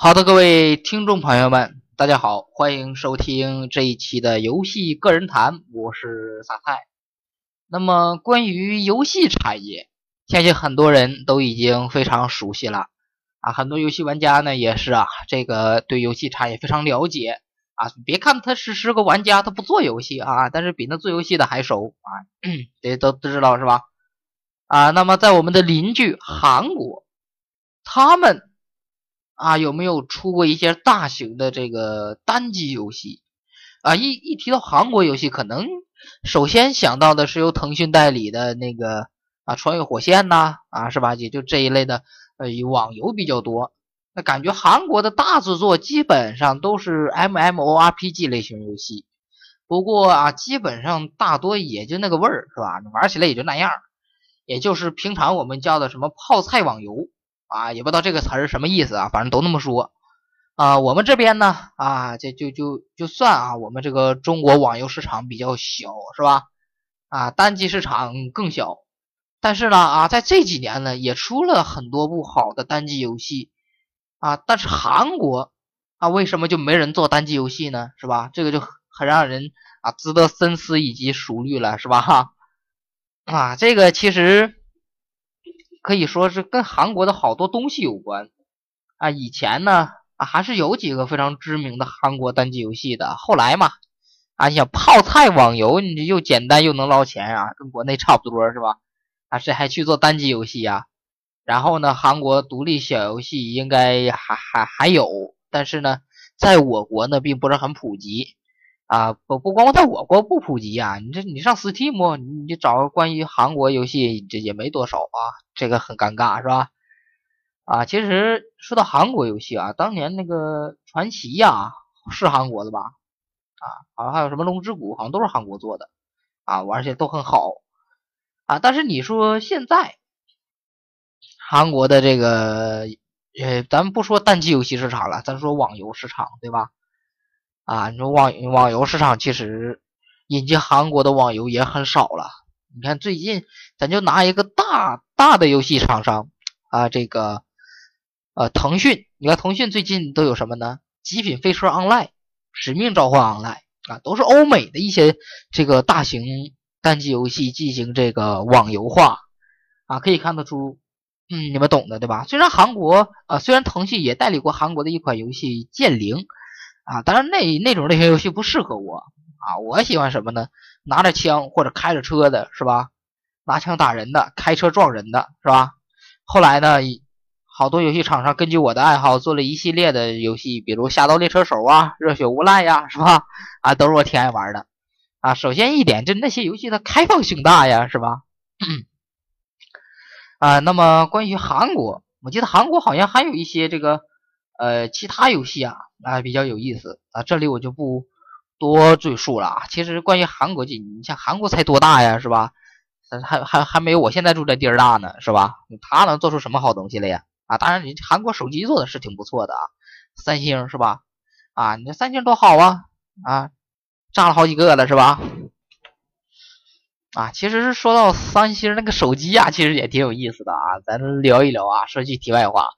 好的，各位听众朋友们，大家好，欢迎收听这一期的游戏个人谈，我是撒菜。那么关于游戏产业，相信很多人都已经非常熟悉了啊，很多游戏玩家呢也是啊，这个对游戏产业非常了解啊。别看他是是个玩家，他不做游戏啊，但是比那做游戏的还熟啊，这都都知道是吧？啊，那么在我们的邻居韩国，他们。啊，有没有出过一些大型的这个单机游戏？啊，一一提到韩国游戏，可能首先想到的是由腾讯代理的那个啊《穿越火线》呐，啊是吧？也就这一类的呃网游比较多。那感觉韩国的大制作基本上都是 MMORPG 类型游戏，不过啊，基本上大多也就那个味儿，是吧？玩起来也就那样，也就是平常我们叫的什么泡菜网游。啊，也不知道这个词儿什么意思啊，反正都那么说。啊，我们这边呢，啊，这就就就算啊，我们这个中国网游市场比较小，是吧？啊，单机市场更小。但是呢，啊，在这几年呢，也出了很多部好的单机游戏。啊，但是韩国啊，为什么就没人做单机游戏呢？是吧？这个就很让人啊值得深思以及熟虑了，是吧？哈，啊，这个其实。可以说是跟韩国的好多东西有关啊。以前呢啊，还是有几个非常知名的韩国单机游戏的。后来嘛啊，你想泡菜网游，你这又简单又能捞钱啊，跟国内差不多是吧？啊，谁还去做单机游戏呀？然后呢，韩国独立小游戏应该还还还有，但是呢，在我国呢并不是很普及。啊，不不光在我国不普及啊，你这你上 Steam，你你找关于韩国游戏，这也没多少啊，这个很尴尬是吧？啊，其实说到韩国游戏啊，当年那个传奇呀，是韩国的吧？啊，好像还有什么龙之谷，好像都是韩国做的啊，玩起来都很好啊。但是你说现在韩国的这个，呃，咱们不说单机游戏市场了，咱说网游市场，对吧？啊，你说网网游市场其实引进韩国的网游也很少了。你看最近，咱就拿一个大大的游戏厂商啊，这个呃腾讯，你看腾讯最近都有什么呢？极品飞车 Online、使命召唤 Online 啊，都是欧美的一些这个大型单机游戏进行这个网游化啊，可以看得出，嗯，你们懂的对吧？虽然韩国啊，虽然腾讯也代理过韩国的一款游戏《剑灵》。啊，当然那那种类型游戏不适合我啊，我喜欢什么呢？拿着枪或者开着车的是吧？拿枪打人的，开车撞人的是吧？后来呢，好多游戏厂商根据我的爱好做了一系列的游戏，比如《侠盗猎车手》啊，《热血无赖》呀，是吧？啊，都是我挺爱玩的啊。首先一点，就那些游戏的开放性大呀，是吧？啊，那么关于韩国，我记得韩国好像还有一些这个呃其他游戏啊。啊，比较有意思啊，这里我就不多赘述了。其实关于韩国，你你像韩国才多大呀，是吧？还还还没有我现在住的地儿大呢，是吧？他能做出什么好东西来呀？啊，当然，你韩国手机做的是挺不错的啊，三星是吧？啊，你这三星多好啊啊，炸了好几个了是吧？啊，其实是说到三星那个手机啊，其实也挺有意思的啊，咱聊一聊啊。说句题外话。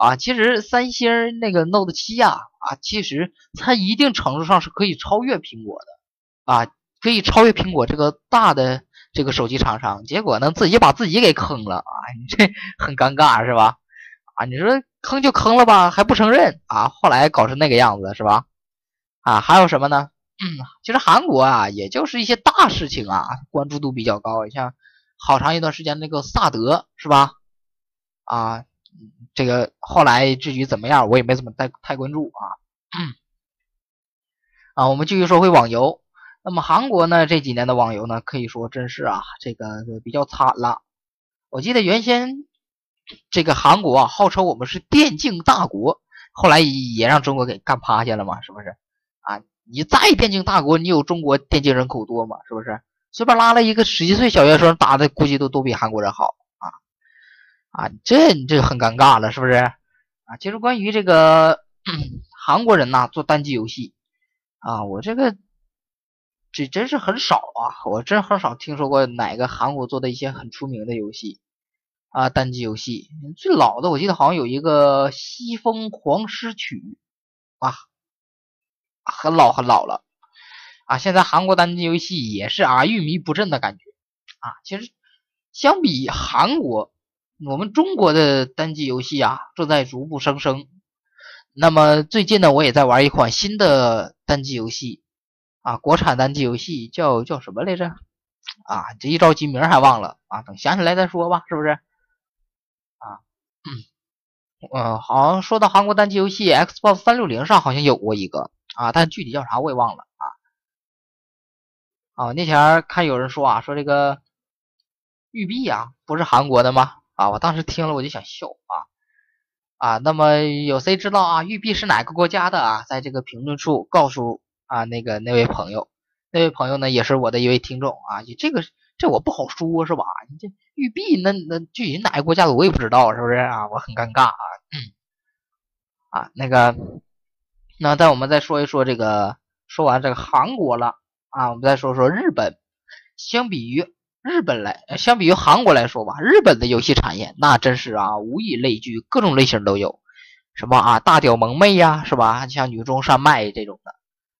啊，其实三星那个 Note 七呀，啊，其实它一定程度上是可以超越苹果的，啊，可以超越苹果这个大的这个手机厂商。结果呢，自己把自己给坑了啊，你这很尴尬是吧？啊，你说坑就坑了吧，还不承认啊？后来搞成那个样子是吧？啊，还有什么呢？嗯，其实韩国啊，也就是一些大事情啊，关注度比较高，像好长一段时间那个萨德是吧？啊。这个后来至于怎么样，我也没怎么太太关注啊。啊，我们继续说回网游。那么韩国呢这几年的网游呢，可以说真是啊，这个比较惨了。我记得原先这个韩国啊，号称我们是电竞大国，后来也让中国给干趴下了嘛，是不是？啊，你再电竞大国，你有中国电竞人口多吗？是不是？随便拉了一个十几岁小学生打的，估计都都比韩国人好。啊，这你这很尴尬了，是不是？啊，其实关于这个 韩国人呐做单机游戏啊，我这个这真是很少啊，我真很少听说过哪个韩国做的一些很出名的游戏啊单机游戏，最老的我记得好像有一个《西风狂诗曲》啊，很老很老了啊。现在韩国单机游戏也是啊玉迷不振的感觉啊。其实相比韩国，我们中国的单机游戏啊正在逐步升升。那么最近呢，我也在玩一款新的单机游戏啊，国产单机游戏叫叫什么来着？啊，这一着急名还忘了啊，等想起来再说吧，是不是？啊，嗯，好像说到韩国单机游戏，Xbox 三六零上好像有过一个啊，但具体叫啥我也忘了啊。啊，那前看有人说啊，说这个育碧啊，不是韩国的吗？啊，我当时听了我就想笑啊。啊，那么有谁知道啊？玉璧是哪个国家的啊？在这个评论处告诉啊那个那位朋友，那位朋友呢也是我的一位听众啊。你这个这我不好说，是吧？你这玉璧那那具体哪个国家的我也不知道，是不是啊？我很尴尬啊。啊，那个，那在我们再说一说这个，说完这个韩国了啊，我们再说说日本，相比于。日本来，相比于韩国来说吧，日本的游戏产业那真是啊，无以类聚，各种类型都有。什么啊，大屌萌妹呀，是吧？像女中山脉这种的，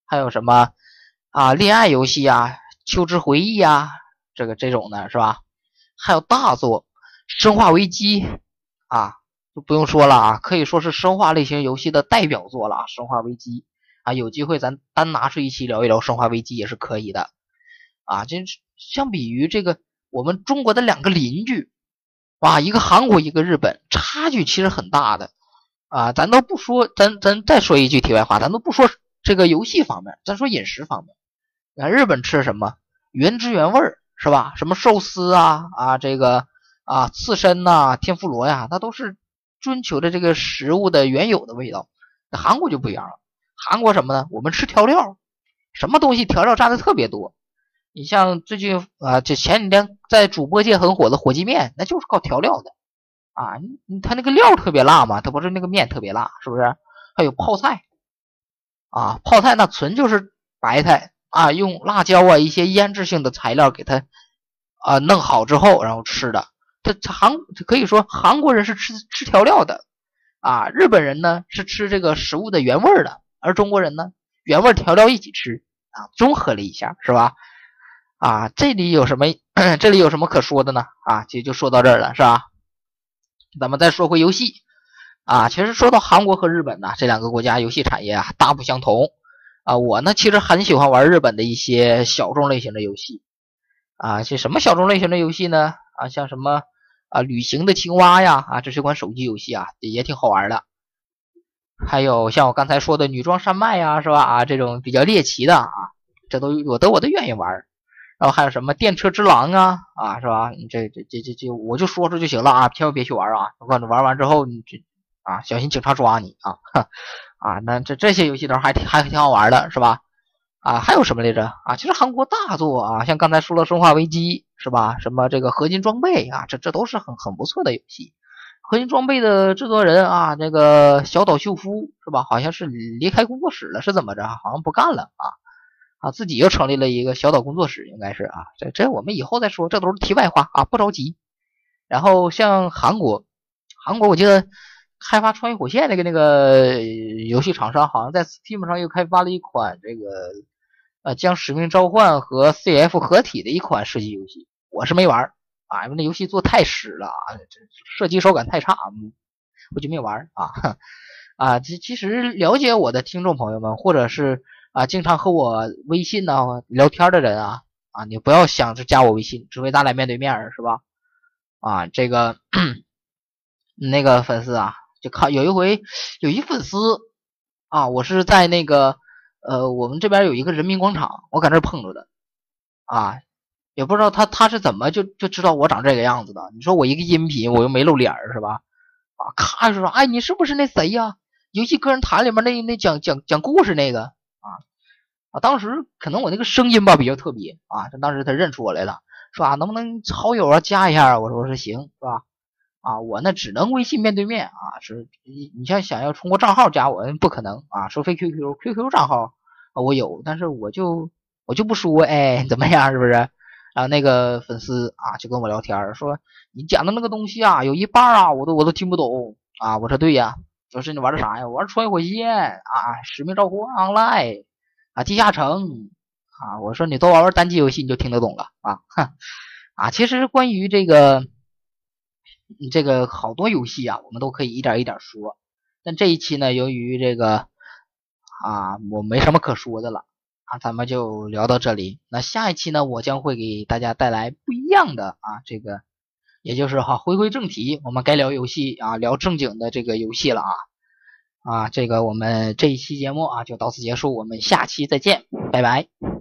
还有什么啊，恋爱游戏啊，秋之回忆呀，这个这种的是吧？还有大作，生化危机啊，就不用说了啊，可以说是生化类型游戏的代表作了。生化危机啊，有机会咱单拿出一期聊一聊生化危机也是可以的啊，真是。相比于这个，我们中国的两个邻居，哇，一个韩国，一个日本，差距其实很大的啊。咱都不说，咱咱再说一句题外话，咱都不说这个游戏方面，咱说饮食方面。你看日本吃什么，原汁原味儿是吧？什么寿司啊啊，这个啊刺身呐，天妇罗呀，那都是追求的这个食物的原有的味道。那韩国就不一样了，韩国什么呢？我们吃调料，什么东西调料加的特别多。你像最近啊，这前几天在主播界很火的火鸡面，那就是靠调料的啊。你他那个料特别辣嘛，他不是那个面特别辣，是不是？还有泡菜啊，泡菜那纯就是白菜啊，用辣椒啊一些腌制性的材料给它啊弄好之后，然后吃的。他他韩可以说韩国人是吃吃调料的啊，日本人呢是吃这个食物的原味的，而中国人呢原味调料一起吃啊，综合了一下，是吧？啊，这里有什么？这里有什么可说的呢？啊，其实就说到这儿了，是吧？咱们再说回游戏啊，其实说到韩国和日本呢，这两个国家游戏产业啊大不相同啊。我呢其实很喜欢玩日本的一些小众类型的游戏啊，些什么小众类型的游戏呢？啊，像什么啊旅行的青蛙呀啊，这是一款手机游戏啊，也挺好玩的。还有像我刚才说的女装山脉呀，是吧？啊，这种比较猎奇的啊，这都我都我都愿意玩。然后还有什么电车之狼啊啊是吧？你这这这这这我就说说就行了啊，千万别去玩啊！我告诉你，玩完之后你这啊小心警察抓你啊！啊，那这这些游戏都还挺还挺好玩的，是吧？啊，还有什么来着？啊，其实韩国大作啊，像刚才说了《生化危机》是吧？什么这个合金装备啊，这这都是很很不错的游戏。合金装备的制作人啊，那个小岛秀夫是吧？好像是离开工作室了，是怎么着？好像不干了啊。啊，自己又成立了一个小岛工作室，应该是啊，这这我们以后再说，这都是题外话啊，不着急。然后像韩国，韩国我记得开发《穿越火线》那个那个游戏厂商，好像在 Steam 上又开发了一款这个呃将《使命召唤》和 CF 合体的一款射击游戏，我是没玩啊，因为那游戏做太屎了啊，这射击手感太差，我就没玩啊 啊。其其实了解我的听众朋友们，或者是。啊，经常和我微信呢聊天的人啊啊，你不要想着加我微信，除非咱俩面对面，是吧？啊，这个那个粉丝啊，就看有一回有一粉丝啊，我是在那个呃，我们这边有一个人民广场，我搁那碰着的啊，也不知道他他是怎么就就知道我长这个样子的。你说我一个音频，我又没露脸是吧？啊，咔就说，哎，你是不是那谁呀？游戏个人谈里面那那讲讲讲故事那个？啊！当时可能我那个声音吧比较特别啊，这当时他认出我来了，说啊能不能好友啊加一下啊？我说我说行，是吧？啊，我那只能微信面对面啊，是你你像想要通过账号加我，不可能啊，除非 QQ，QQ 账号啊我有，但是我就我就不说，哎，怎么样？是不是？然后那个粉丝啊就跟我聊天说：“你讲的那个东西啊，有一半啊我都我都听不懂啊。”我说：“对呀，说是你玩的啥呀？玩穿越火线啊，使命召唤 Online 地下城啊。”我说：“你多玩玩单机游戏，你就听得懂了啊。”哼啊，其实关于这个这个好多游戏啊，我们都可以一点一点说。但这一期呢，由于这个啊，我没什么可说的了。啊，咱们就聊到这里。那下一期呢，我将会给大家带来不一样的啊，这个，也就是哈，回归正题，我们该聊游戏啊，聊正经的这个游戏了啊啊，这个我们这一期节目啊就到此结束，我们下期再见，拜拜。